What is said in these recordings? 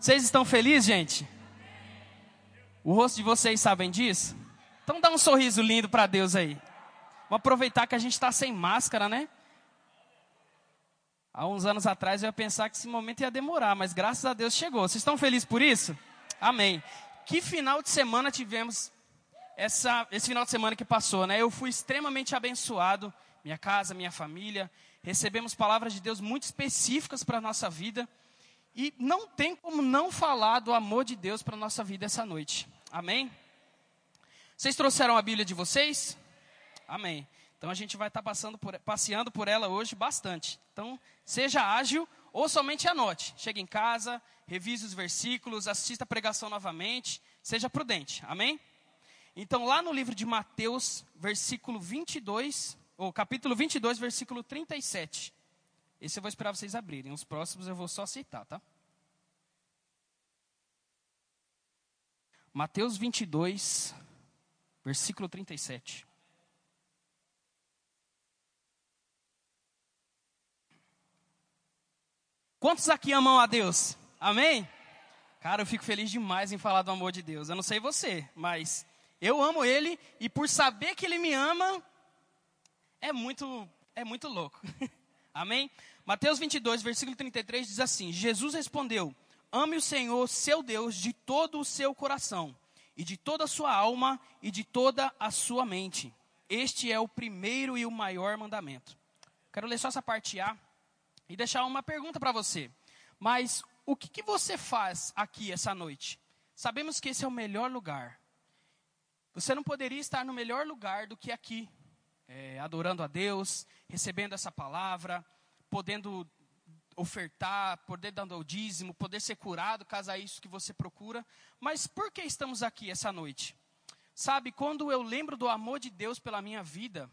Vocês estão felizes, gente? O rosto de vocês sabem disso? Então dá um sorriso lindo para Deus aí. Vamos aproveitar que a gente está sem máscara, né? Há uns anos atrás eu ia pensar que esse momento ia demorar, mas graças a Deus chegou. Vocês estão felizes por isso? Amém. Que final de semana tivemos essa, esse final de semana que passou, né? Eu fui extremamente abençoado, minha casa, minha família. Recebemos palavras de Deus muito específicas para a nossa vida. E não tem como não falar do amor de Deus para a nossa vida essa noite. Amém? Vocês trouxeram a Bíblia de vocês? Amém. Então a gente vai estar tá por, passeando por ela hoje bastante. Então, seja ágil ou somente anote. Chegue em casa, revise os versículos, assista a pregação novamente. Seja prudente. Amém? Então, lá no livro de Mateus, versículo 22, ou capítulo 22, versículo 37. Esse eu vou esperar vocês abrirem. Os próximos eu vou só citar, tá? Mateus 22, versículo 37. Quantos aqui amam a Deus? Amém? Cara, eu fico feliz demais em falar do amor de Deus. Eu não sei você, mas eu amo Ele e por saber que Ele me ama, é muito, é muito louco. Amém? Mateus 22, versículo 33 diz assim: Jesus respondeu: Ame o Senhor, seu Deus, de todo o seu coração, e de toda a sua alma, e de toda a sua mente. Este é o primeiro e o maior mandamento. Quero ler só essa parte A e deixar uma pergunta para você. Mas o que, que você faz aqui essa noite? Sabemos que esse é o melhor lugar. Você não poderia estar no melhor lugar do que aqui, é, adorando a Deus, recebendo essa palavra, podendo ofertar, poder dar o dízimo, poder ser curado, caso é isso que você procura. Mas por que estamos aqui essa noite? Sabe, quando eu lembro do amor de Deus pela minha vida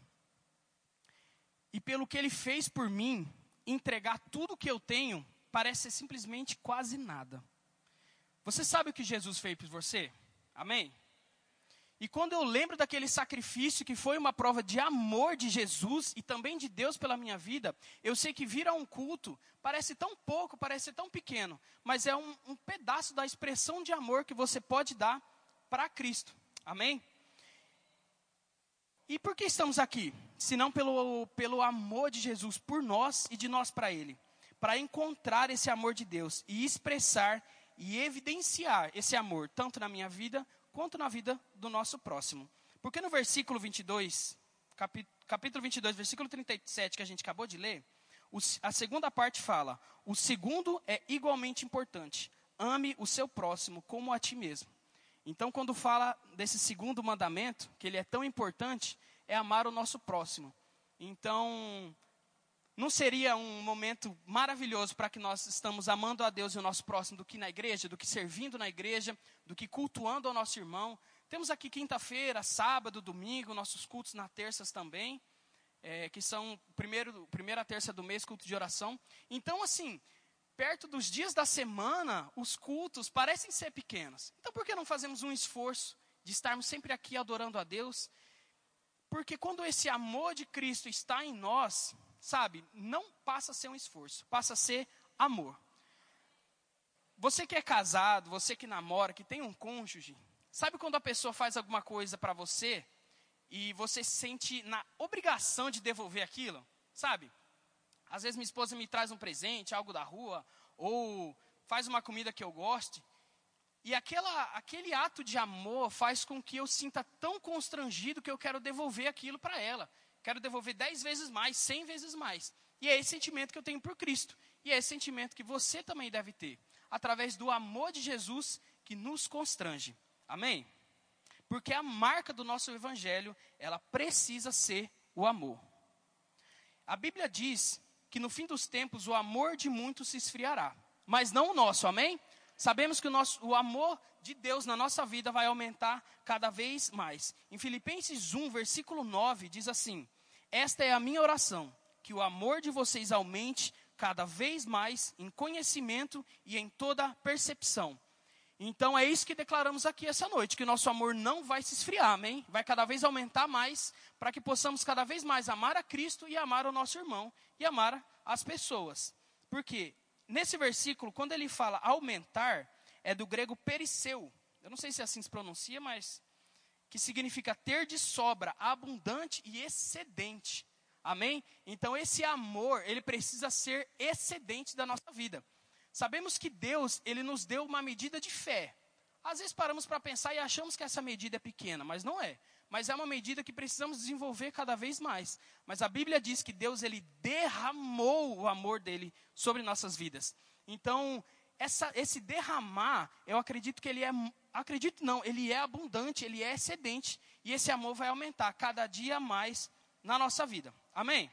e pelo que Ele fez por mim, entregar tudo que eu tenho parece ser simplesmente quase nada. Você sabe o que Jesus fez por você? Amém? E quando eu lembro daquele sacrifício que foi uma prova de amor de Jesus e também de Deus pela minha vida, eu sei que vir a um culto parece tão pouco, parece tão pequeno, mas é um, um pedaço da expressão de amor que você pode dar para Cristo. Amém? E por que estamos aqui? Senão pelo, pelo amor de Jesus por nós e de nós para Ele. Para encontrar esse amor de Deus e expressar e evidenciar esse amor, tanto na minha vida quanto na vida do nosso próximo. Porque no versículo 22, capítulo 22, versículo 37, que a gente acabou de ler, a segunda parte fala: o segundo é igualmente importante. Ame o seu próximo como a ti mesmo. Então, quando fala desse segundo mandamento, que ele é tão importante, é amar o nosso próximo. Então, não seria um momento maravilhoso para que nós estamos amando a Deus e o nosso próximo do que na igreja, do que servindo na igreja, do que cultuando ao nosso irmão? Temos aqui quinta-feira, sábado, domingo, nossos cultos na terças também, é, que são primeiro, primeira terça do mês, culto de oração. Então, assim, perto dos dias da semana, os cultos parecem ser pequenos. Então, por que não fazemos um esforço de estarmos sempre aqui adorando a Deus? Porque quando esse amor de Cristo está em nós, sabe, não passa a ser um esforço, passa a ser amor. Você que é casado, você que namora, que tem um cônjuge, sabe quando a pessoa faz alguma coisa para você e você se sente na obrigação de devolver aquilo? Sabe? Às vezes minha esposa me traz um presente, algo da rua, ou faz uma comida que eu goste, e aquela, aquele ato de amor faz com que eu sinta tão constrangido que eu quero devolver aquilo para ela. Quero devolver dez vezes mais, cem vezes mais. E é esse sentimento que eu tenho por Cristo. E é esse sentimento que você também deve ter. Através do amor de Jesus que nos constrange. Amém? Porque a marca do nosso evangelho, ela precisa ser o amor. A Bíblia diz que no fim dos tempos o amor de muitos se esfriará, mas não o nosso, amém? Sabemos que o, nosso, o amor de Deus na nossa vida vai aumentar cada vez mais. Em Filipenses 1, versículo 9, diz assim: Esta é a minha oração, que o amor de vocês aumente cada vez mais em conhecimento e em toda percepção. Então é isso que declaramos aqui essa noite, que o nosso amor não vai se esfriar, amém? Vai cada vez aumentar mais, para que possamos cada vez mais amar a Cristo e amar o nosso irmão e amar as pessoas. Porque nesse versículo, quando ele fala aumentar, é do grego perisseu. Eu não sei se assim se pronuncia, mas que significa ter de sobra, abundante e excedente. Amém? Então esse amor, ele precisa ser excedente da nossa vida. Sabemos que Deus, ele nos deu uma medida de fé. Às vezes paramos para pensar e achamos que essa medida é pequena, mas não é. Mas é uma medida que precisamos desenvolver cada vez mais. Mas a Bíblia diz que Deus ele derramou o amor dele sobre nossas vidas. Então, essa, esse derramar, eu acredito que ele é, acredito não, ele é abundante, ele é excedente, e esse amor vai aumentar cada dia mais na nossa vida. Amém?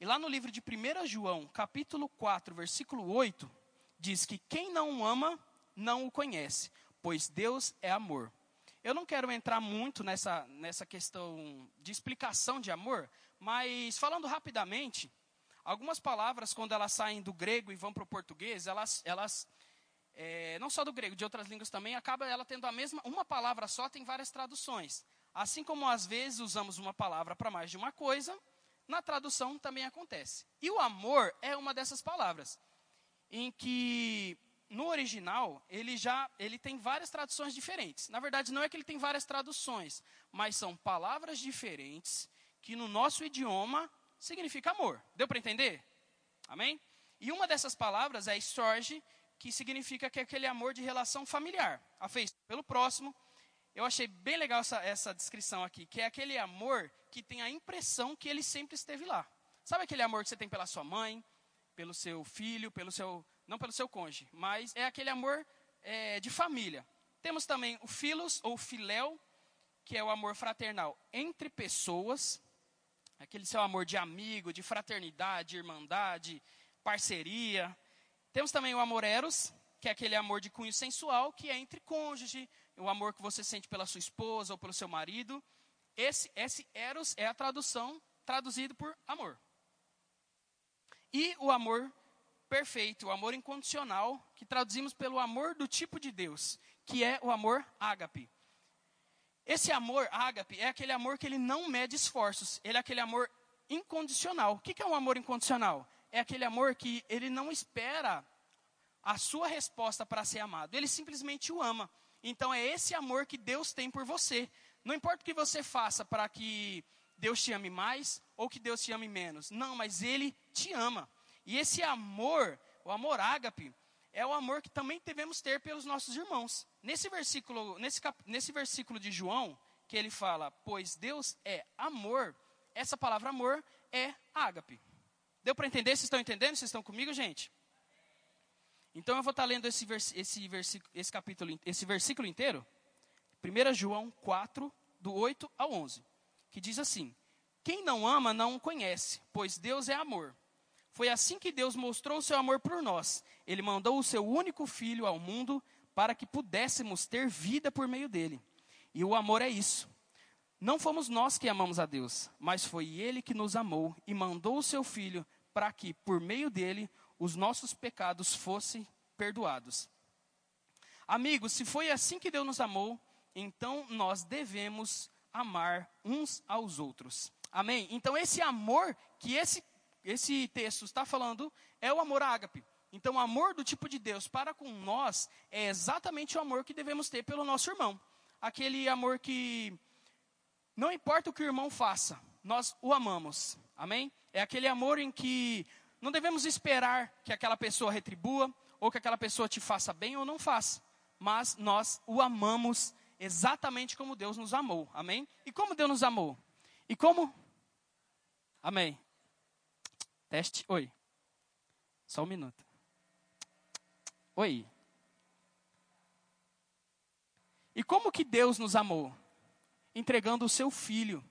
E lá no livro de 1 João, capítulo 4, versículo 8, diz que quem não ama, não o conhece, pois Deus é amor. Eu não quero entrar muito nessa, nessa questão de explicação de amor, mas falando rapidamente, algumas palavras, quando elas saem do grego e vão para o português, elas, elas é, não só do grego, de outras línguas também, acaba ela tendo a mesma, uma palavra só tem várias traduções. Assim como às vezes usamos uma palavra para mais de uma coisa, na tradução também acontece. E o amor é uma dessas palavras, em que no original, ele já ele tem várias traduções diferentes. Na verdade, não é que ele tem várias traduções, mas são palavras diferentes que no nosso idioma significa amor. Deu para entender? Amém? E uma dessas palavras é storge, que significa que é aquele amor de relação familiar, afeição pelo próximo. Eu achei bem legal essa, essa descrição aqui, que é aquele amor que tem a impressão que ele sempre esteve lá. Sabe aquele amor que você tem pela sua mãe, pelo seu filho, pelo seu não pelo seu cônjuge, mas é aquele amor é, de família. Temos também o filos ou filéu, que é o amor fraternal entre pessoas, aquele seu amor de amigo, de fraternidade, irmandade, parceria. Temos também o amor eros, que é aquele amor de cunho sensual, que é entre cônjuge, o amor que você sente pela sua esposa ou pelo seu marido. Esse, esse eros é a tradução, traduzido por amor. E o amor perfeito, o amor incondicional, que traduzimos pelo amor do tipo de Deus, que é o amor ágape. Esse amor ágape é aquele amor que ele não mede esforços, ele é aquele amor incondicional. O que é um amor incondicional? É aquele amor que ele não espera a sua resposta para ser amado, ele simplesmente o ama. Então é esse amor que Deus tem por você. Não importa o que você faça para que Deus te ame mais ou que Deus te ame menos. Não, mas Ele te ama. E esse amor, o amor ágape, é o amor que também devemos ter pelos nossos irmãos. Nesse versículo, nesse, cap, nesse versículo de João, que ele fala, pois Deus é amor, essa palavra amor é ágape. Deu para entender? Vocês estão entendendo? Vocês estão comigo, gente? Então eu vou estar lendo esse, vers, esse, versículo, esse, capítulo, esse versículo inteiro. 1 João 4, do 8 ao 11. Que diz assim: Quem não ama não conhece, pois Deus é amor. Foi assim que Deus mostrou o seu amor por nós. Ele mandou o seu único filho ao mundo para que pudéssemos ter vida por meio dele. E o amor é isso. Não fomos nós que amamos a Deus, mas foi ele que nos amou e mandou o seu filho para que, por meio dele, os nossos pecados fossem perdoados. Amigos, se foi assim que Deus nos amou, então nós devemos amar uns aos outros. Amém? Então, esse amor que esse esse texto está falando é o amor ágape. Então, o amor do tipo de Deus para com nós é exatamente o amor que devemos ter pelo nosso irmão. Aquele amor que não importa o que o irmão faça, nós o amamos. Amém? É aquele amor em que não devemos esperar que aquela pessoa retribua ou que aquela pessoa te faça bem ou não faça, mas nós o amamos exatamente como Deus nos amou. Amém? E como Deus nos amou? E como? Amém. Teste. Oi. Só um minuto. Oi. E como que Deus nos amou? Entregando o seu filho.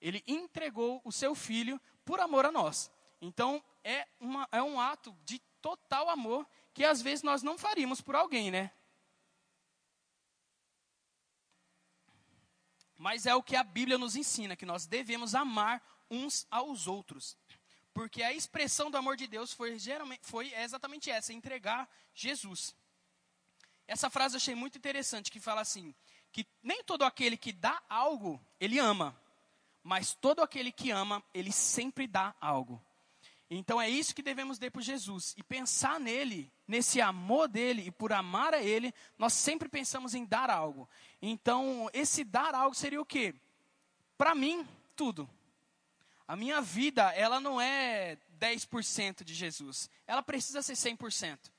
Ele entregou o seu filho por amor a nós. Então, é, uma, é um ato de total amor que às vezes nós não faríamos por alguém, né? Mas é o que a Bíblia nos ensina, que nós devemos amar uns aos outros. Porque a expressão do amor de Deus foi, geralmente, foi exatamente essa, entregar Jesus. Essa frase eu achei muito interessante, que fala assim, que nem todo aquele que dá algo, ele ama. Mas todo aquele que ama, ele sempre dá algo. Então é isso que devemos ter por Jesus. E pensar nele, nesse amor dele e por amar a ele, nós sempre pensamos em dar algo. Então, esse dar algo seria o quê? Para mim, tudo. A minha vida, ela não é 10% de Jesus. Ela precisa ser 100%.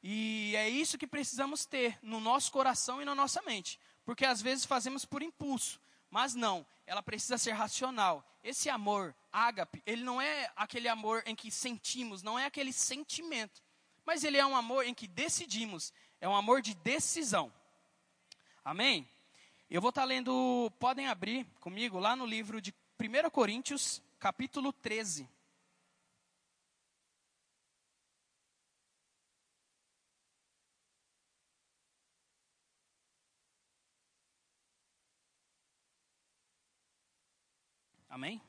E é isso que precisamos ter no nosso coração e na nossa mente. Porque às vezes fazemos por impulso. Mas não, ela precisa ser racional. Esse amor, ágape, ele não é aquele amor em que sentimos, não é aquele sentimento. Mas ele é um amor em que decidimos, é um amor de decisão. Amém? Eu vou estar lendo, podem abrir comigo lá no livro de 1 Coríntios, capítulo 13. Amém?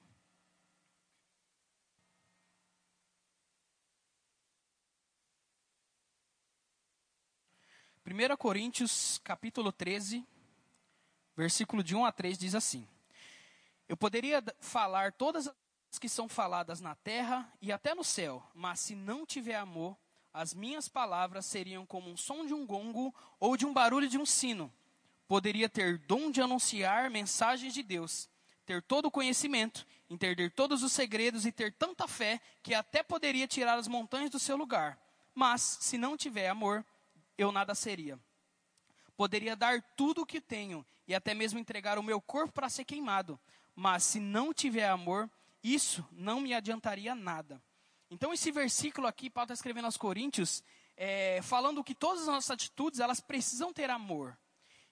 Primeira Coríntios, capítulo 13, versículo de 1 a 3 diz assim: Eu poderia falar todas as que são faladas na terra e até no céu, mas se não tiver amor, as minhas palavras seriam como um som de um gongo ou de um barulho de um sino. Poderia ter dom de anunciar mensagens de Deus, ter todo o conhecimento, entender todos os segredos e ter tanta fé que até poderia tirar as montanhas do seu lugar. Mas, se não tiver amor, eu nada seria. Poderia dar tudo o que tenho e até mesmo entregar o meu corpo para ser queimado. Mas, se não tiver amor, isso não me adiantaria nada. Então, esse versículo aqui, Paulo está escrevendo aos Coríntios, é, falando que todas as nossas atitudes, elas precisam ter amor.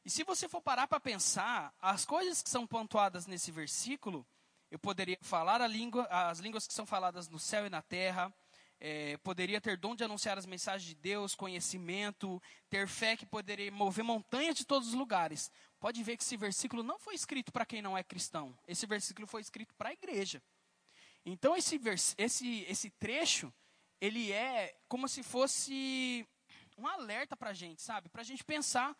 E se você for parar para pensar, as coisas que são pontuadas nesse versículo, eu poderia falar língua, as línguas que são faladas no céu e na terra, é, poderia ter dom de anunciar as mensagens de Deus, conhecimento, ter fé que poderia mover montanhas de todos os lugares. Pode ver que esse versículo não foi escrito para quem não é cristão. Esse versículo foi escrito para a igreja. Então esse, vers, esse, esse trecho, ele é como se fosse um alerta para a gente, sabe? Para a gente pensar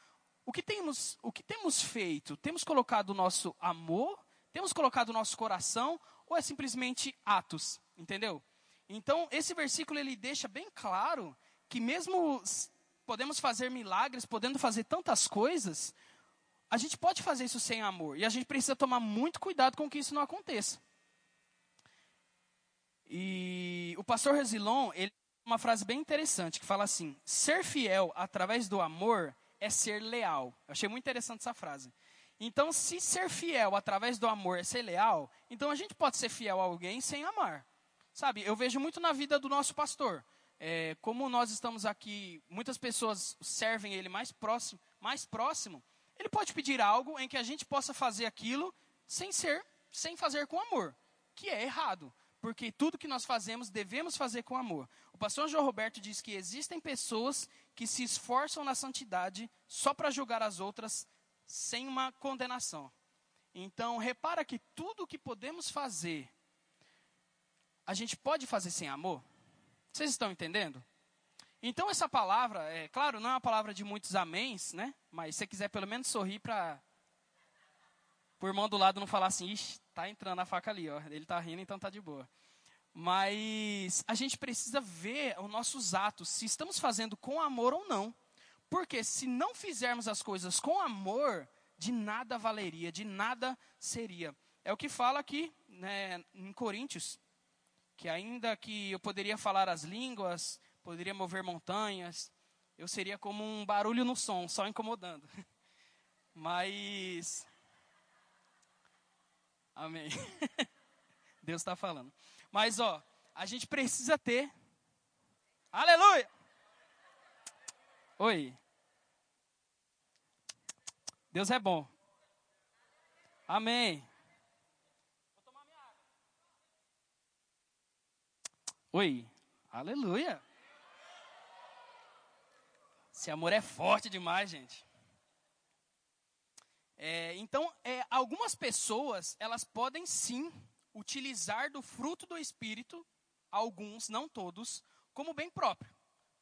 o que temos, o que temos feito? Temos colocado o nosso amor? Temos colocado o nosso coração? Ou é simplesmente atos? Entendeu? Então, esse versículo ele deixa bem claro que mesmo podemos fazer milagres, podendo fazer tantas coisas, a gente pode fazer isso sem amor. E a gente precisa tomar muito cuidado com que isso não aconteça. E o pastor Resilon, ele uma frase bem interessante que fala assim: ser fiel através do amor é ser leal. Eu achei muito interessante essa frase. Então, se ser fiel através do amor é ser leal, então a gente pode ser fiel a alguém sem amar. Sabe, eu vejo muito na vida do nosso pastor. É, como nós estamos aqui, muitas pessoas servem ele mais próximo, mais próximo, ele pode pedir algo em que a gente possa fazer aquilo sem ser, sem fazer com amor, que é errado porque tudo que nós fazemos devemos fazer com amor. O pastor João Roberto diz que existem pessoas que se esforçam na santidade só para julgar as outras sem uma condenação. Então, repara que tudo que podemos fazer, a gente pode fazer sem amor? Vocês estão entendendo? Então, essa palavra, é claro, não é uma palavra de muitos améns, né? Mas se você quiser pelo menos sorrir para o irmão do lado não falar assim, ixi, tá entrando a faca ali, ó. Ele tá rindo, então tá de boa. Mas a gente precisa ver os nossos atos, se estamos fazendo com amor ou não. Porque se não fizermos as coisas com amor, de nada valeria, de nada seria. É o que fala aqui né, em Coríntios, que ainda que eu poderia falar as línguas, poderia mover montanhas, eu seria como um barulho no som, só incomodando. Mas Amém. Deus está falando. Mas, ó, a gente precisa ter. Aleluia! Oi. Deus é bom. Amém. Oi. Aleluia. Esse amor é forte demais, gente. É, então, é, algumas pessoas, elas podem sim utilizar do fruto do Espírito, alguns, não todos, como bem próprio.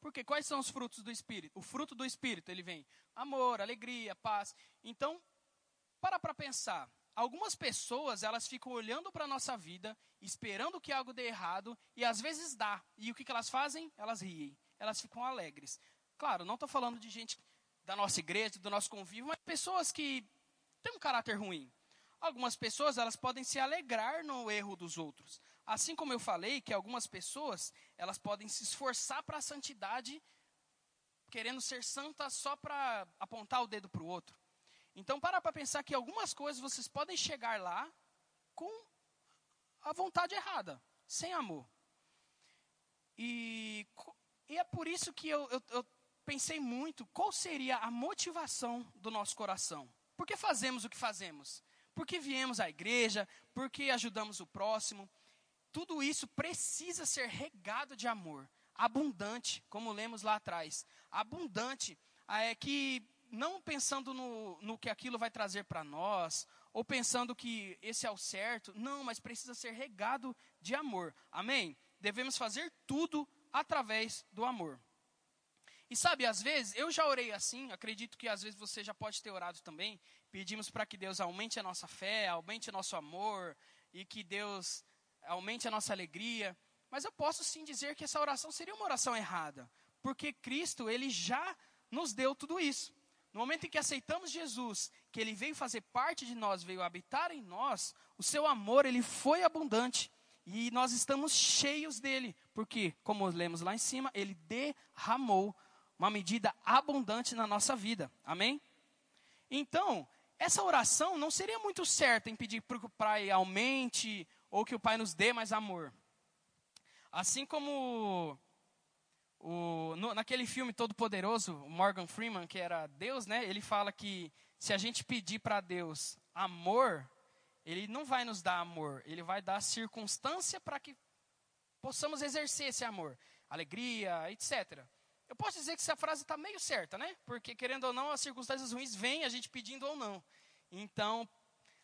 Porque quais são os frutos do Espírito? O fruto do Espírito, ele vem amor, alegria, paz. Então, para para pensar. algumas pessoas, elas ficam olhando para a nossa vida, esperando que algo dê errado, e às vezes dá. E o que, que elas fazem? Elas riem, elas ficam alegres. Claro, não estou falando de gente da nossa igreja, do nosso convívio, mas pessoas que têm um caráter ruim. Algumas pessoas, elas podem se alegrar no erro dos outros. Assim como eu falei que algumas pessoas, elas podem se esforçar para a santidade, querendo ser santa só para apontar o dedo para o outro. Então, para para pensar que algumas coisas vocês podem chegar lá com a vontade errada, sem amor. E, e é por isso que eu, eu, eu pensei muito qual seria a motivação do nosso coração. Por que fazemos o que fazemos? Porque viemos à igreja, porque ajudamos o próximo. Tudo isso precisa ser regado de amor, abundante, como lemos lá atrás. Abundante é que não pensando no, no que aquilo vai trazer para nós, ou pensando que esse é o certo, não, mas precisa ser regado de amor. Amém? Devemos fazer tudo através do amor. E sabe, às vezes, eu já orei assim, acredito que às vezes você já pode ter orado também. Pedimos para que Deus aumente a nossa fé, aumente o nosso amor, e que Deus aumente a nossa alegria. Mas eu posso sim dizer que essa oração seria uma oração errada, porque Cristo, ele já nos deu tudo isso. No momento em que aceitamos Jesus, que ele veio fazer parte de nós, veio habitar em nós, o seu amor ele foi abundante e nós estamos cheios dele, porque como lemos lá em cima, ele derramou uma medida abundante na nossa vida. Amém? Então, essa oração não seria muito certa em pedir para o Pai aumente ou que o Pai nos dê mais amor. Assim como o, no, naquele filme Todo Poderoso, Morgan Freeman, que era Deus, né? Ele fala que se a gente pedir para Deus amor, Ele não vai nos dar amor, Ele vai dar circunstância para que possamos exercer esse amor, alegria, etc. Eu posso dizer que essa frase está meio certa, né? Porque querendo ou não, as circunstâncias ruins vêm, a gente pedindo ou não. Então,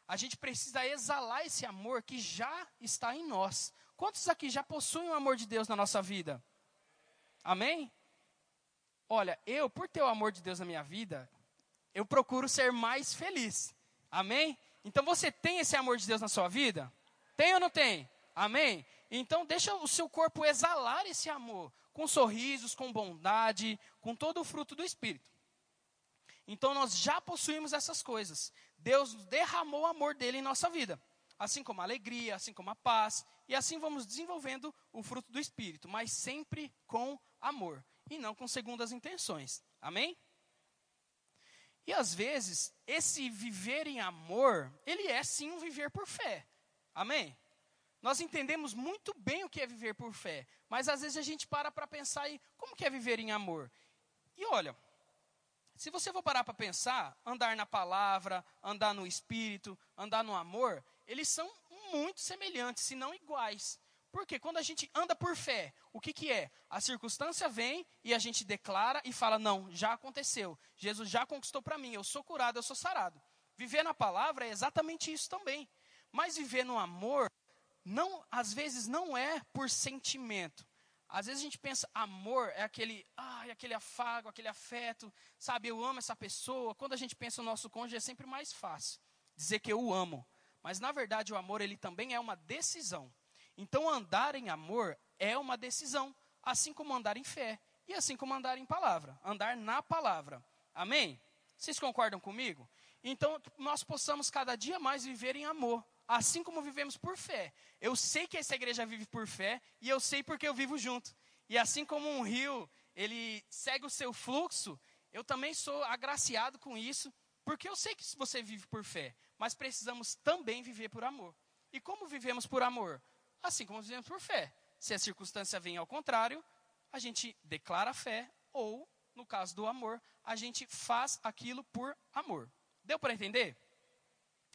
a gente precisa exalar esse amor que já está em nós. Quantos aqui já possuem o amor de Deus na nossa vida? Amém? Olha, eu, por ter o amor de Deus na minha vida, eu procuro ser mais feliz. Amém? Então você tem esse amor de Deus na sua vida? Tem ou não tem? Amém? Então deixa o seu corpo exalar esse amor, com sorrisos, com bondade, com todo o fruto do Espírito. Então nós já possuímos essas coisas. Deus derramou o amor dele em nossa vida assim como a alegria, assim como a paz, e assim vamos desenvolvendo o fruto do Espírito, mas sempre com amor e não com segundas intenções. Amém? E às vezes, esse viver em amor, ele é sim um viver por fé. Amém? Nós entendemos muito bem o que é viver por fé, mas às vezes a gente para para pensar aí, como que é viver em amor? E olha, se você for parar para pensar, andar na palavra, andar no espírito, andar no amor, eles são muito semelhantes, se não iguais. Porque quando a gente anda por fé, o que, que é? A circunstância vem e a gente declara e fala: não, já aconteceu. Jesus já conquistou para mim, eu sou curado, eu sou sarado. Viver na palavra é exatamente isso também. Mas viver no amor, não, às vezes não é por sentimento. Às vezes a gente pensa, amor é aquele, ai, aquele afago, aquele afeto, sabe, eu amo essa pessoa. Quando a gente pensa no nosso cônjuge é sempre mais fácil dizer que eu o amo. Mas na verdade o amor ele também é uma decisão. Então andar em amor é uma decisão, assim como andar em fé e assim como andar em palavra, andar na palavra. Amém? Vocês concordam comigo? Então nós possamos cada dia mais viver em amor, assim como vivemos por fé. Eu sei que essa igreja vive por fé e eu sei porque eu vivo junto. E assim como um rio, ele segue o seu fluxo, eu também sou agraciado com isso, porque eu sei que você vive por fé mas precisamos também viver por amor. E como vivemos por amor? Assim como vivemos por fé. Se a circunstância vem ao contrário, a gente declara a fé, ou, no caso do amor, a gente faz aquilo por amor. Deu para entender?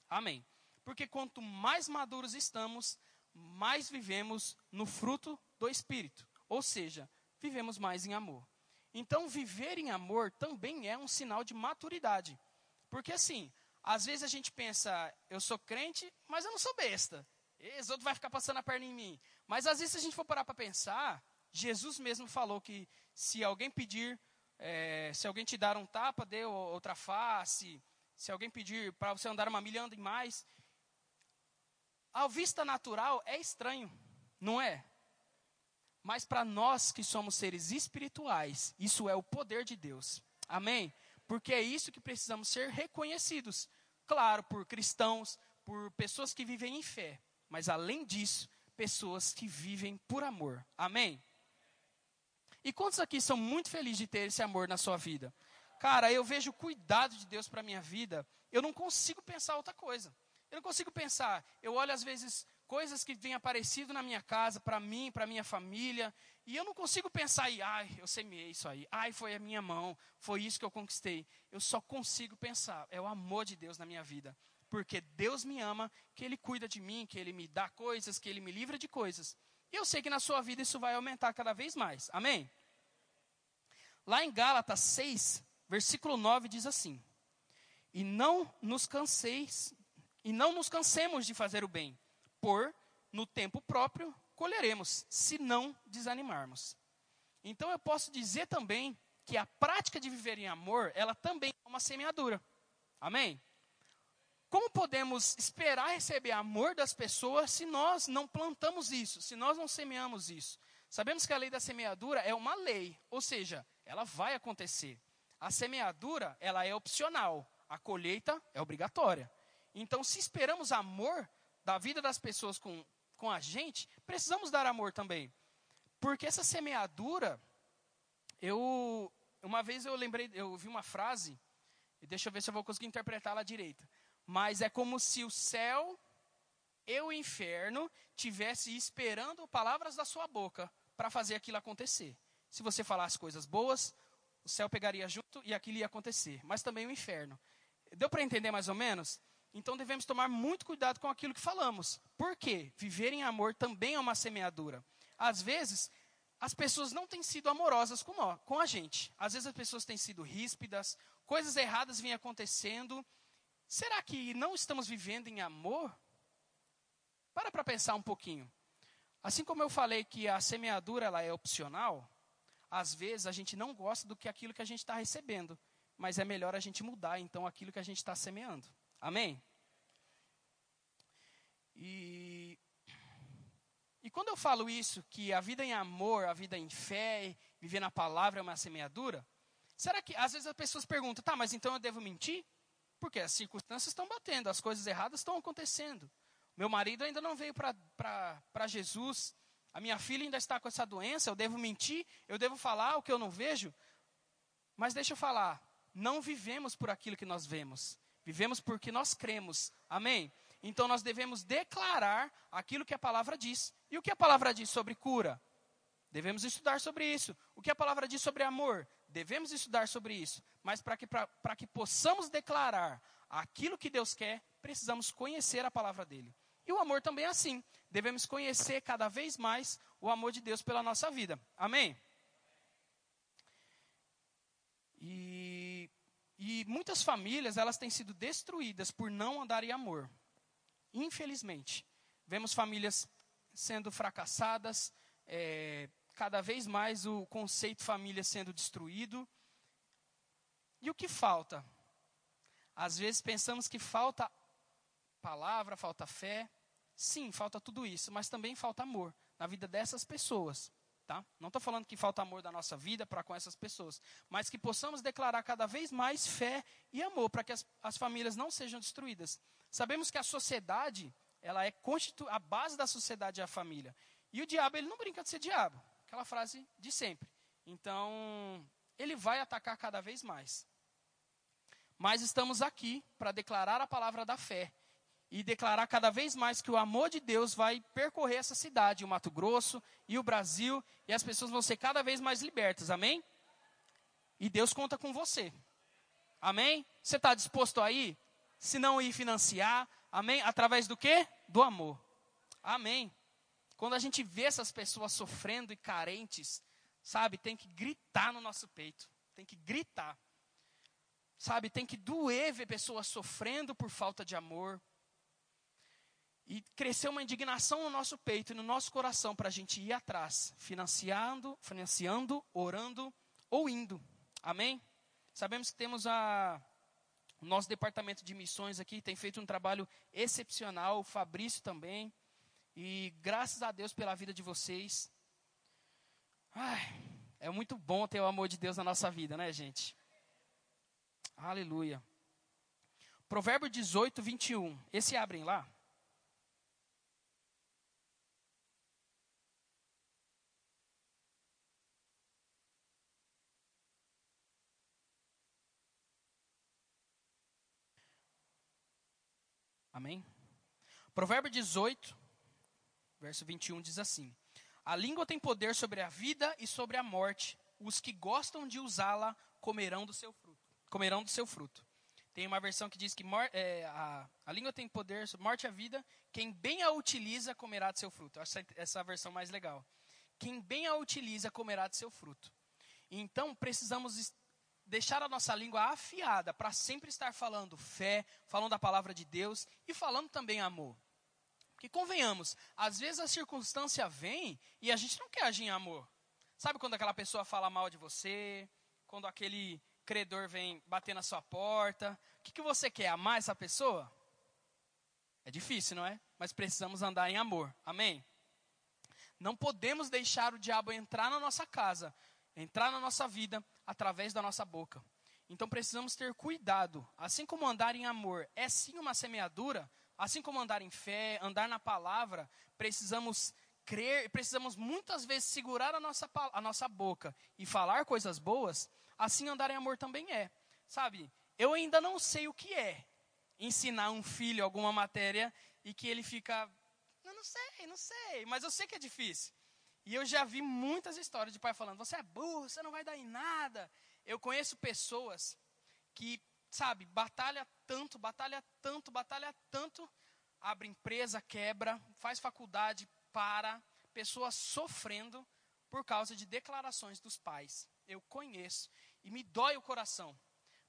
Amém. Porque quanto mais maduros estamos, mais vivemos no fruto do Espírito. Ou seja, vivemos mais em amor. Então, viver em amor também é um sinal de maturidade. Porque assim, às vezes a gente pensa, eu sou crente, mas eu não sou besta. Esse outro vai ficar passando a perna em mim. Mas às vezes, se a gente for parar para pensar, Jesus mesmo falou que se alguém pedir, é, se alguém te dar um tapa, dê outra face. Se alguém pedir para você andar uma milha, ande mais. À vista natural é estranho, não é? Mas para nós que somos seres espirituais, isso é o poder de Deus. Amém? Porque é isso que precisamos ser reconhecidos. Claro, por cristãos, por pessoas que vivem em fé, mas além disso, pessoas que vivem por amor. Amém? E quantos aqui são muito felizes de ter esse amor na sua vida? Cara, eu vejo o cuidado de Deus para minha vida, eu não consigo pensar outra coisa. Eu não consigo pensar. Eu olho às vezes coisas que têm aparecido na minha casa, para mim, para minha família, e eu não consigo pensar aí, ai, eu semeei isso aí, ai, foi a minha mão, foi isso que eu conquistei. Eu só consigo pensar, é o amor de Deus na minha vida. Porque Deus me ama, que Ele cuida de mim, que Ele me dá coisas, que Ele me livra de coisas. E eu sei que na sua vida isso vai aumentar cada vez mais. Amém? Lá em Gálatas 6, versículo 9 diz assim: E não nos canseis, e não nos cansemos de fazer o bem, por no tempo próprio colheremos, se não desanimarmos. Então eu posso dizer também que a prática de viver em amor, ela também é uma semeadura. Amém? Como podemos esperar receber amor das pessoas se nós não plantamos isso, se nós não semeamos isso? Sabemos que a lei da semeadura é uma lei, ou seja, ela vai acontecer. A semeadura, ela é opcional, a colheita é obrigatória. Então, se esperamos amor, da vida das pessoas com, com a gente, precisamos dar amor também. Porque essa semeadura, eu uma vez eu lembrei, eu vi uma frase, e deixa eu ver se eu vou conseguir interpretá-la direito. Mas é como se o céu e o inferno tivesse esperando palavras da sua boca para fazer aquilo acontecer. Se você falasse coisas boas, o céu pegaria junto e aquilo ia acontecer. Mas também o inferno. Deu para entender mais ou menos? Então devemos tomar muito cuidado com aquilo que falamos. Por quê? Viver em amor também é uma semeadura. Às vezes, as pessoas não têm sido amorosas com, nós, com a gente. Às vezes as pessoas têm sido ríspidas, coisas erradas vêm acontecendo. Será que não estamos vivendo em amor? Para para pensar um pouquinho. Assim como eu falei que a semeadura ela é opcional, às vezes a gente não gosta do que aquilo que a gente está recebendo, mas é melhor a gente mudar então aquilo que a gente está semeando. Amém? E, e quando eu falo isso, que a vida em amor, a vida em fé, viver na palavra é uma semeadura, será que às vezes as pessoas perguntam, tá, mas então eu devo mentir? Porque as circunstâncias estão batendo, as coisas erradas estão acontecendo. Meu marido ainda não veio para Jesus, a minha filha ainda está com essa doença, eu devo mentir, eu devo falar o que eu não vejo. Mas deixa eu falar, não vivemos por aquilo que nós vemos, Vivemos porque nós cremos. Amém? Então nós devemos declarar aquilo que a palavra diz. E o que a palavra diz sobre cura? Devemos estudar sobre isso. O que a palavra diz sobre amor? Devemos estudar sobre isso. Mas para que, que possamos declarar aquilo que Deus quer, precisamos conhecer a palavra dele. E o amor também é assim. Devemos conhecer cada vez mais o amor de Deus pela nossa vida. Amém? E e muitas famílias, elas têm sido destruídas por não andar em amor. Infelizmente. Vemos famílias sendo fracassadas, é, cada vez mais o conceito família sendo destruído. E o que falta? Às vezes pensamos que falta palavra, falta fé. Sim, falta tudo isso, mas também falta amor na vida dessas pessoas. Tá? Não estou falando que falta amor da nossa vida para com essas pessoas, mas que possamos declarar cada vez mais fé e amor para que as, as famílias não sejam destruídas. Sabemos que a sociedade, ela é constitu a base da sociedade é a família. E o diabo, ele não brinca de ser diabo. Aquela frase de sempre. Então, ele vai atacar cada vez mais. Mas estamos aqui para declarar a palavra da fé e declarar cada vez mais que o amor de Deus vai percorrer essa cidade, o Mato Grosso e o Brasil, e as pessoas vão ser cada vez mais libertas, amém? E Deus conta com você, amém? Você está disposto a ir? Se não ir financiar, amém? Através do quê? Do amor, amém? Quando a gente vê essas pessoas sofrendo e carentes, sabe, tem que gritar no nosso peito, tem que gritar. Sabe, tem que doer ver pessoas sofrendo por falta de amor, e cresceu uma indignação no nosso peito e no nosso coração para a gente ir atrás, financiando, financiando, orando ou indo. Amém? Sabemos que temos a, O nosso departamento de missões aqui tem feito um trabalho excepcional, o Fabrício também. E graças a Deus pela vida de vocês. Ai, é muito bom ter o amor de Deus na nossa vida, né, gente? Aleluia. Provérbio 18, 21. Esse abrem lá. Amém? Provérbio 18, verso 21 diz assim: A língua tem poder sobre a vida e sobre a morte. Os que gostam de usá-la comerão do seu fruto. Comerão do seu fruto. Tem uma versão que diz que é, a, a, língua tem poder sobre morte e a vida. Quem bem a utiliza comerá do seu fruto. Eu acho essa, essa versão mais legal. Quem bem a utiliza comerá do seu fruto. Então precisamos deixar a nossa língua afiada para sempre estar falando fé, falando a palavra de Deus e falando também amor. Que convenhamos, às vezes a circunstância vem e a gente não quer agir em amor. Sabe quando aquela pessoa fala mal de você, quando aquele credor vem bater na sua porta, o que, que você quer? Amar essa pessoa? É difícil, não é? Mas precisamos andar em amor. Amém? Não podemos deixar o diabo entrar na nossa casa, entrar na nossa vida através da nossa boca. Então precisamos ter cuidado. Assim como andar em amor é sim uma semeadura, assim como andar em fé, andar na palavra, precisamos crer, precisamos muitas vezes segurar a nossa, a nossa boca e falar coisas boas, assim andar em amor também é. Sabe, eu ainda não sei o que é ensinar um filho alguma matéria e que ele fica, eu não sei, não sei, mas eu sei que é difícil. E eu já vi muitas histórias de pai falando: você é burro, você não vai dar em nada. Eu conheço pessoas que, sabe, batalha tanto, batalha tanto, batalha tanto, abre empresa, quebra, faz faculdade, para, pessoas sofrendo por causa de declarações dos pais. Eu conheço e me dói o coração.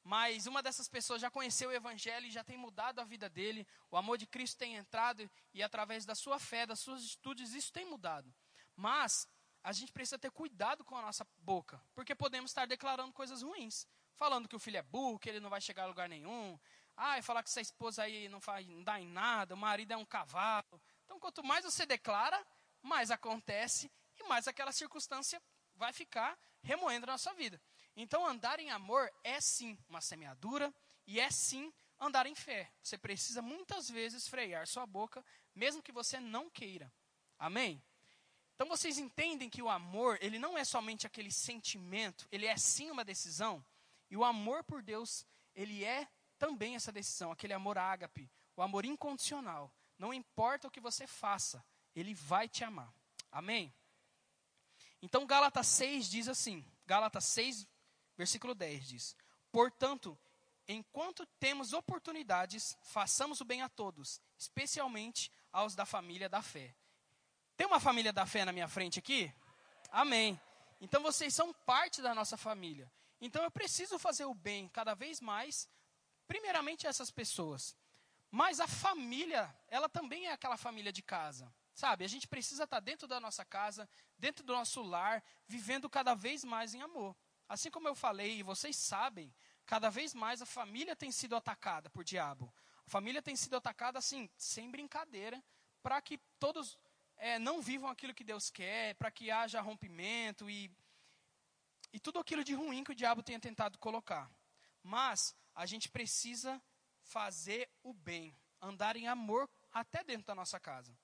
Mas uma dessas pessoas já conheceu o Evangelho e já tem mudado a vida dele. O amor de Cristo tem entrado e através da sua fé, das suas atitudes, isso tem mudado. Mas a gente precisa ter cuidado com a nossa boca, porque podemos estar declarando coisas ruins, falando que o filho é burro, que ele não vai chegar a lugar nenhum. Ah, e falar que essa esposa aí não, faz, não dá em nada, o marido é um cavalo. Então, quanto mais você declara, mais acontece e mais aquela circunstância vai ficar remoendo a nossa vida. Então, andar em amor é sim uma semeadura e é sim andar em fé. Você precisa muitas vezes frear sua boca, mesmo que você não queira. Amém? Então vocês entendem que o amor, ele não é somente aquele sentimento, ele é sim uma decisão. E o amor por Deus, ele é também essa decisão, aquele amor ágape, o amor incondicional. Não importa o que você faça, ele vai te amar. Amém? Então Gálatas 6 diz assim, Gálatas 6, versículo 10 diz: Portanto, enquanto temos oportunidades, façamos o bem a todos, especialmente aos da família da fé. Tem uma família da fé na minha frente aqui? Amém. Então vocês são parte da nossa família. Então eu preciso fazer o bem cada vez mais, primeiramente a essas pessoas. Mas a família, ela também é aquela família de casa. Sabe, a gente precisa estar dentro da nossa casa, dentro do nosso lar, vivendo cada vez mais em amor. Assim como eu falei, e vocês sabem, cada vez mais a família tem sido atacada por diabo. A família tem sido atacada assim, sem brincadeira, para que todos é, não vivam aquilo que Deus quer, para que haja rompimento e, e tudo aquilo de ruim que o diabo tenha tentado colocar. Mas a gente precisa fazer o bem, andar em amor até dentro da nossa casa.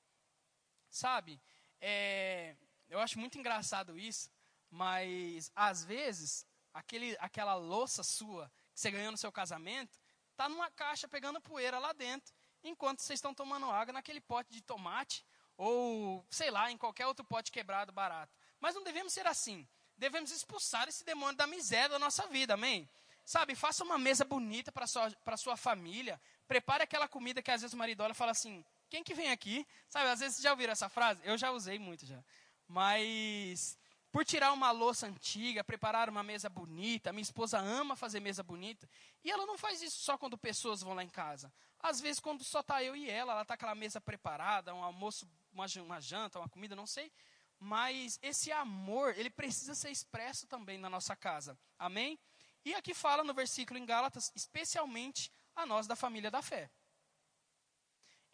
Sabe, é, eu acho muito engraçado isso, mas às vezes aquele, aquela louça sua que você ganhou no seu casamento está numa caixa pegando poeira lá dentro, enquanto vocês estão tomando água naquele pote de tomate ou sei lá, em qualquer outro pote quebrado barato. Mas não devemos ser assim. Devemos expulsar esse demônio da miséria da nossa vida, amém? Sabe, faça uma mesa bonita para sua, sua família. Prepare aquela comida que às vezes o marido olha e fala assim: quem que vem aqui? Sabe, às vezes já ouviram essa frase? Eu já usei muito já. Mas por tirar uma louça antiga, preparar uma mesa bonita. Minha esposa ama fazer mesa bonita. E ela não faz isso só quando pessoas vão lá em casa. Às vezes, quando só está eu e ela, ela está aquela mesa preparada, um almoço uma, uma janta, uma comida, não sei. Mas esse amor, ele precisa ser expresso também na nossa casa. Amém? E aqui fala no versículo em Gálatas, especialmente a nós da família da fé.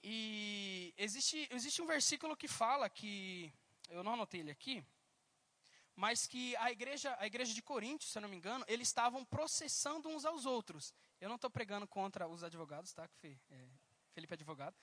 E existe, existe um versículo que fala que, eu não anotei ele aqui, mas que a igreja, a igreja de Corinto, se eu não me engano, eles estavam processando uns aos outros. Eu não estou pregando contra os advogados, tá? É, Felipe é advogado.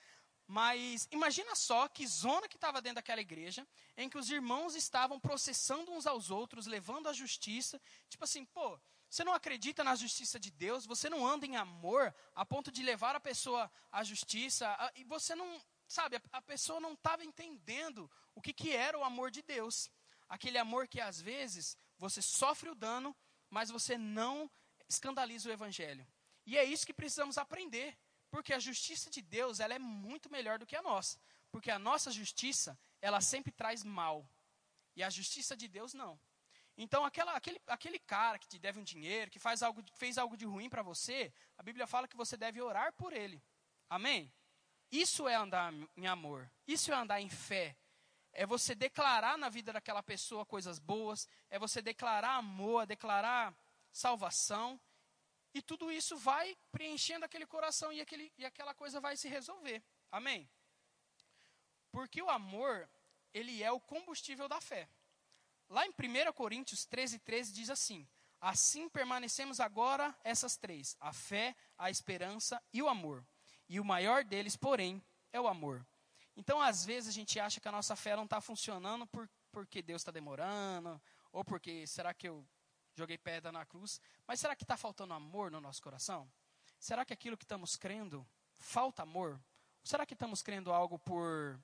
Mas imagina só que zona que estava dentro daquela igreja, em que os irmãos estavam processando uns aos outros, levando à justiça. Tipo assim, pô, você não acredita na justiça de Deus, você não anda em amor a ponto de levar a pessoa à justiça, e você não, sabe, a, a pessoa não estava entendendo o que, que era o amor de Deus. Aquele amor que às vezes você sofre o dano, mas você não escandaliza o evangelho. E é isso que precisamos aprender, porque a justiça de Deus, ela é muito melhor do que a nossa, porque a nossa justiça, ela sempre traz mal, e a justiça de Deus não. Então, aquela, aquele, aquele cara que te deve um dinheiro, que faz algo, fez algo de ruim para você, a Bíblia fala que você deve orar por ele. Amém? Isso é andar em amor, isso é andar em fé, é você declarar na vida daquela pessoa coisas boas, é você declarar amor, declarar salvação, e tudo isso vai preenchendo aquele coração e, aquele, e aquela coisa vai se resolver. Amém? Porque o amor, ele é o combustível da fé. Lá em 1 Coríntios 13, 13 diz assim: Assim permanecemos agora essas três: a fé, a esperança e o amor. E o maior deles, porém, é o amor. Então, às vezes, a gente acha que a nossa fé não está funcionando por, porque Deus está demorando, ou porque será que eu joguei pedra na cruz. Mas será que está faltando amor no nosso coração? Será que aquilo que estamos crendo falta amor? Ou será que estamos crendo algo por,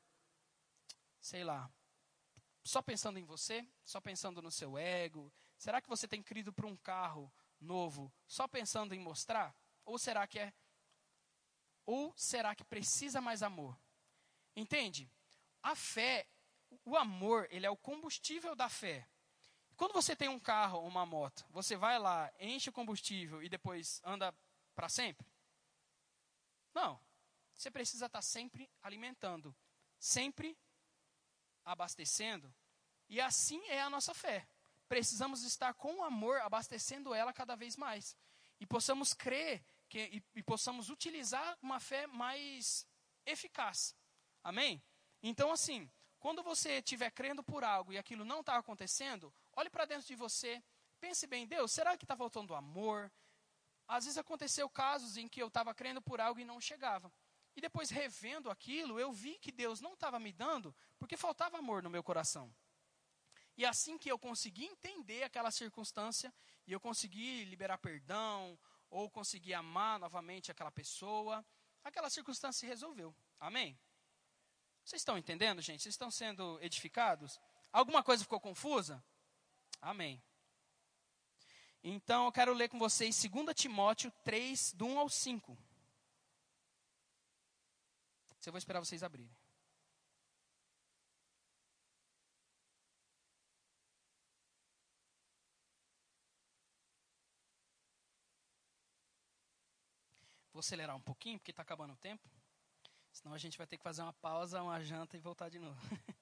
sei lá, só pensando em você, só pensando no seu ego? Será que você tem crido por um carro novo só pensando em mostrar? Ou será que é ou será que precisa mais amor? Entende? A fé, o amor, ele é o combustível da fé. Quando você tem um carro ou uma moto, você vai lá, enche o combustível e depois anda para sempre? Não. Você precisa estar tá sempre alimentando, sempre abastecendo. E assim é a nossa fé. Precisamos estar com amor abastecendo ela cada vez mais. E possamos crer que, e, e possamos utilizar uma fé mais eficaz. Amém? Então, assim, quando você estiver crendo por algo e aquilo não está acontecendo, olhe para dentro de você, pense bem, Deus, será que está faltando amor? Às vezes aconteceu casos em que eu estava crendo por algo e não chegava. E depois, revendo aquilo, eu vi que Deus não estava me dando porque faltava amor no meu coração. E assim que eu consegui entender aquela circunstância, e eu consegui liberar perdão, ou consegui amar novamente aquela pessoa, aquela circunstância se resolveu. Amém? Vocês estão entendendo, gente? Vocês estão sendo edificados? Alguma coisa ficou confusa? Amém. Então eu quero ler com vocês 2 Timóteo 3, do 1 ao 5. Eu vou esperar vocês abrirem. Vou acelerar um pouquinho, porque está acabando o tempo. Senão a gente vai ter que fazer uma pausa, uma janta e voltar de novo.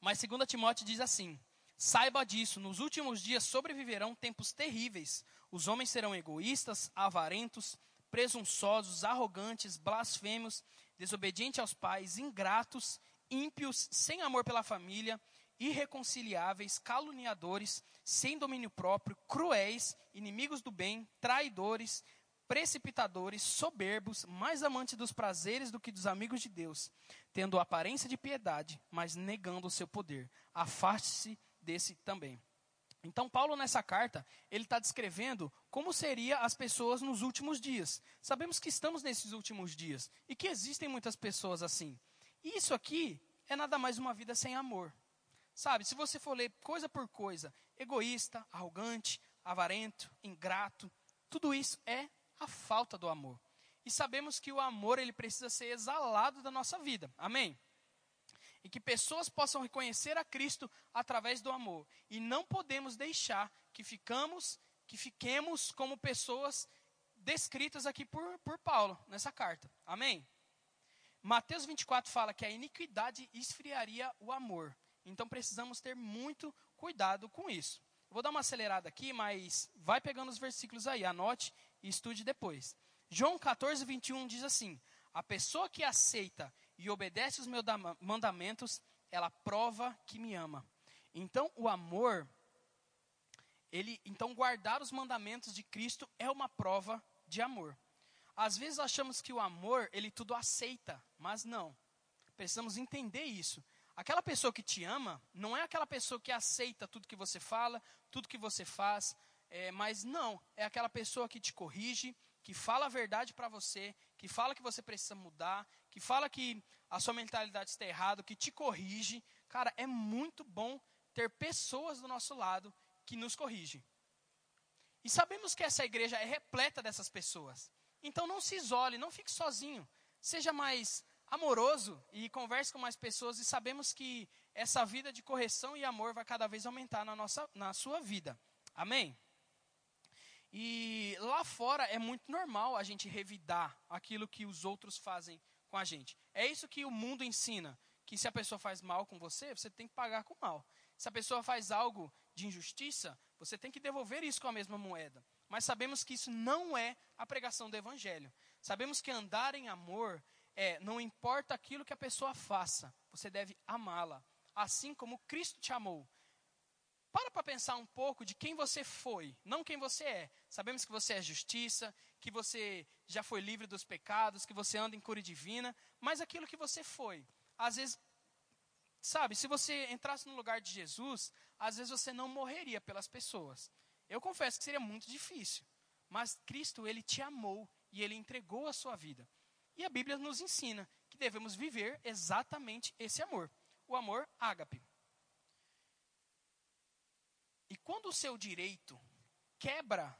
Mas 2 Timóteo diz assim: Saiba disso, nos últimos dias sobreviverão tempos terríveis. Os homens serão egoístas, avarentos, presunçosos, arrogantes, blasfêmios, desobedientes aos pais, ingratos, ímpios, sem amor pela família, irreconciliáveis, caluniadores, sem domínio próprio, cruéis, inimigos do bem, traidores, precipitadores, soberbos, mais amantes dos prazeres do que dos amigos de Deus, tendo aparência de piedade, mas negando o seu poder. Afaste-se desse também. Então, Paulo, nessa carta, ele está descrevendo como seriam as pessoas nos últimos dias. Sabemos que estamos nesses últimos dias e que existem muitas pessoas assim. E isso aqui é nada mais uma vida sem amor. Sabe, se você for ler coisa por coisa, egoísta, arrogante, avarento, ingrato, tudo isso é a falta do amor. E sabemos que o amor ele precisa ser exalado da nossa vida. Amém? E que pessoas possam reconhecer a Cristo através do amor. E não podemos deixar que ficamos, que fiquemos como pessoas descritas aqui por, por Paulo nessa carta. Amém? Mateus 24 fala que a iniquidade esfriaria o amor. Então precisamos ter muito cuidado com isso. vou dar uma acelerada aqui, mas vai pegando os versículos aí, anote e estude depois. João 14, 21 diz assim: A pessoa que aceita e obedece os meus mandamentos, ela prova que me ama. Então, o amor, ele, então guardar os mandamentos de Cristo é uma prova de amor. Às vezes achamos que o amor, ele tudo aceita, mas não. Precisamos entender isso. Aquela pessoa que te ama, não é aquela pessoa que aceita tudo que você fala, tudo que você faz, é, mas não, é aquela pessoa que te corrige, que fala a verdade para você, que fala que você precisa mudar, que fala que a sua mentalidade está errada, que te corrige. Cara, é muito bom ter pessoas do nosso lado que nos corrigem. E sabemos que essa igreja é repleta dessas pessoas. Então não se isole, não fique sozinho. Seja mais amoroso e converse com mais pessoas e sabemos que essa vida de correção e amor vai cada vez aumentar na, nossa, na sua vida. Amém? E lá fora é muito normal a gente revidar aquilo que os outros fazem com a gente. É isso que o mundo ensina, que se a pessoa faz mal com você, você tem que pagar com mal. Se a pessoa faz algo de injustiça, você tem que devolver isso com a mesma moeda. Mas sabemos que isso não é a pregação do evangelho. Sabemos que andar em amor é, não importa aquilo que a pessoa faça, você deve amá-la, assim como Cristo te amou. Para para pensar um pouco de quem você foi, não quem você é. Sabemos que você é justiça, que você já foi livre dos pecados, que você anda em cura divina, mas aquilo que você foi. Às vezes, sabe, se você entrasse no lugar de Jesus, às vezes você não morreria pelas pessoas. Eu confesso que seria muito difícil, mas Cristo, ele te amou e ele entregou a sua vida. E a Bíblia nos ensina que devemos viver exatamente esse amor, o amor ágape. E quando o seu direito quebra,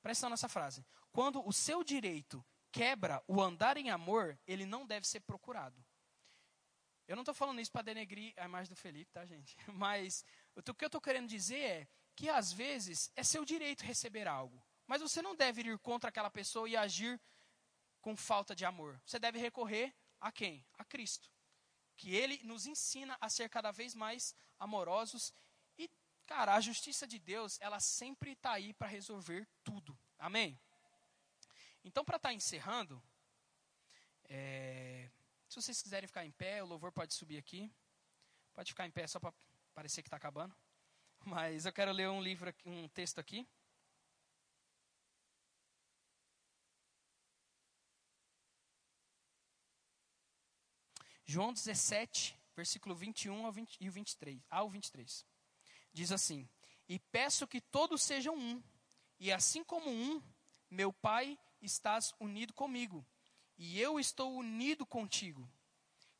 presta nessa frase, quando o seu direito quebra o andar em amor, ele não deve ser procurado. Eu não estou falando isso para denegrir a imagem do Felipe, tá, gente? Mas o que eu estou querendo dizer é que às vezes é seu direito receber algo, mas você não deve ir contra aquela pessoa e agir com falta de amor. Você deve recorrer a quem? A Cristo. Que ele nos ensina a ser cada vez mais amorosos Cara, a justiça de Deus, ela sempre está aí para resolver tudo. Amém? Então, para estar tá encerrando, é, se vocês quiserem ficar em pé, o louvor pode subir aqui. Pode ficar em pé só para parecer que está acabando. Mas eu quero ler um livro, um texto aqui. João 17, versículo 21 ao 20, e 23, ao 23 diz assim: E peço que todos sejam um, e assim como um, meu Pai, estás unido comigo, e eu estou unido contigo.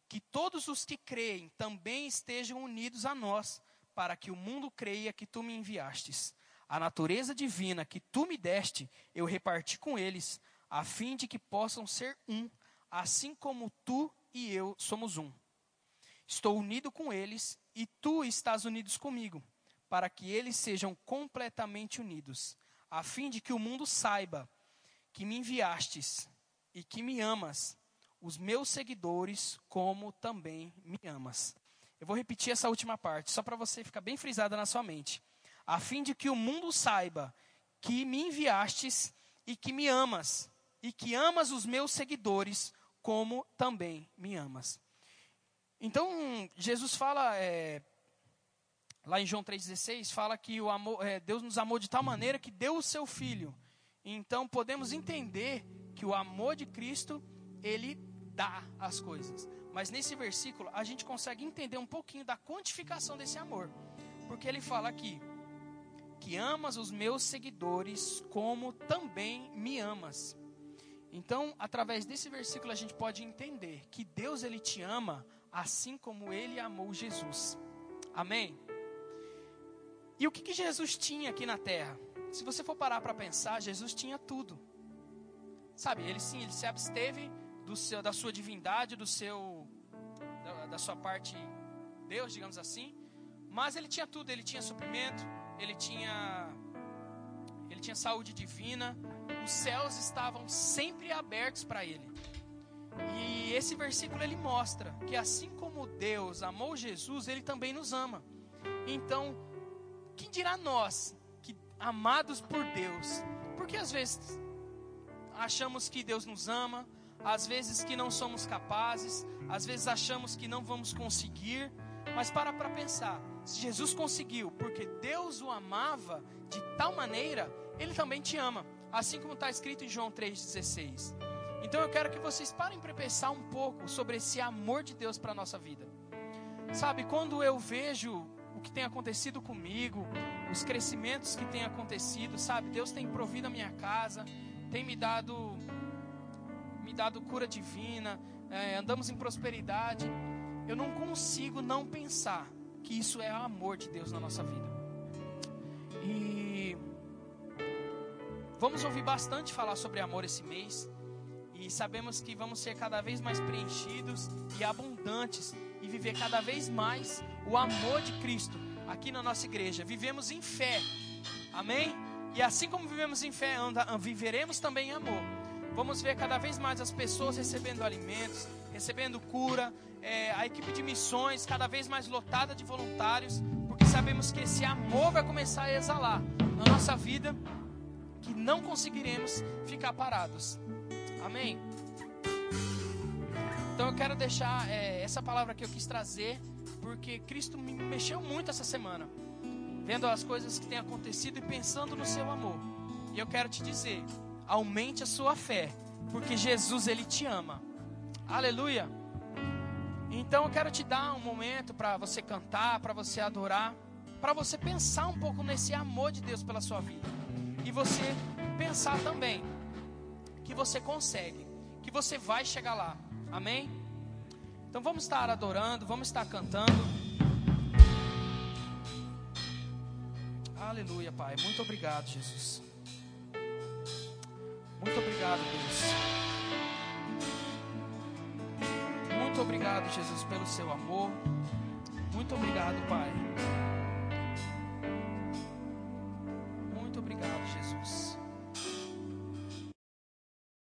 Que todos os que creem também estejam unidos a nós, para que o mundo creia que tu me enviastes. A natureza divina que tu me deste, eu reparti com eles, a fim de que possam ser um, assim como tu e eu somos um. Estou unido com eles e tu estás unidos comigo para que eles sejam completamente unidos, a fim de que o mundo saiba que me enviastes e que me amas, os meus seguidores, como também me amas. Eu vou repetir essa última parte, só para você ficar bem frisada na sua mente. A fim de que o mundo saiba que me enviastes e que me amas, e que amas os meus seguidores, como também me amas. Então, Jesus fala é, Lá em João 3,16 fala que o amor, é, Deus nos amou de tal maneira que deu o seu Filho. Então podemos entender que o amor de Cristo, ele dá as coisas. Mas nesse versículo a gente consegue entender um pouquinho da quantificação desse amor. Porque ele fala aqui, que amas os meus seguidores como também me amas. Então, através desse versículo a gente pode entender que Deus ele te ama assim como ele amou Jesus. Amém. E o que, que Jesus tinha aqui na terra? Se você for parar para pensar, Jesus tinha tudo. Sabe, ele sim, ele se absteve do seu, da sua divindade, do seu, da, da sua parte Deus, digamos assim. Mas ele tinha tudo, ele tinha suprimento, ele tinha, ele tinha saúde divina. Os céus estavam sempre abertos para ele. E esse versículo ele mostra que assim como Deus amou Jesus, ele também nos ama. Então, quem dirá nós, que amados por Deus? Porque às vezes achamos que Deus nos ama, às vezes que não somos capazes, às vezes achamos que não vamos conseguir, mas para para pensar. Se Jesus conseguiu, porque Deus o amava de tal maneira, ele também te ama, assim como está escrito em João 3,16. Então eu quero que vocês parem para pensar um pouco sobre esse amor de Deus para a nossa vida. Sabe, quando eu vejo que tem acontecido comigo, os crescimentos que têm acontecido, sabe, Deus tem provido a minha casa, tem me dado me dado cura divina, é, andamos em prosperidade. Eu não consigo não pensar que isso é o amor de Deus na nossa vida. E vamos ouvir bastante falar sobre amor esse mês. E sabemos que vamos ser cada vez mais preenchidos e abundantes e viver cada vez mais o amor de Cristo aqui na nossa igreja. Vivemos em fé. Amém? E assim como vivemos em fé, anda, viveremos também em amor. Vamos ver cada vez mais as pessoas recebendo alimentos, recebendo cura, é, a equipe de missões cada vez mais lotada de voluntários, porque sabemos que esse amor vai começar a exalar na nossa vida, que não conseguiremos ficar parados. Amém? Então eu quero deixar é, essa palavra que eu quis trazer, porque Cristo me mexeu muito essa semana, vendo as coisas que têm acontecido e pensando no seu amor. E eu quero te dizer, aumente a sua fé, porque Jesus ele te ama. Aleluia. Então eu quero te dar um momento para você cantar, para você adorar, para você pensar um pouco nesse amor de Deus pela sua vida. E você pensar também que você consegue, que você vai chegar lá. Amém? Então vamos estar adorando, vamos estar cantando. Aleluia, Pai. Muito obrigado, Jesus. Muito obrigado, Deus. Muito obrigado, Jesus, pelo seu amor. Muito obrigado, Pai. Muito obrigado, Jesus.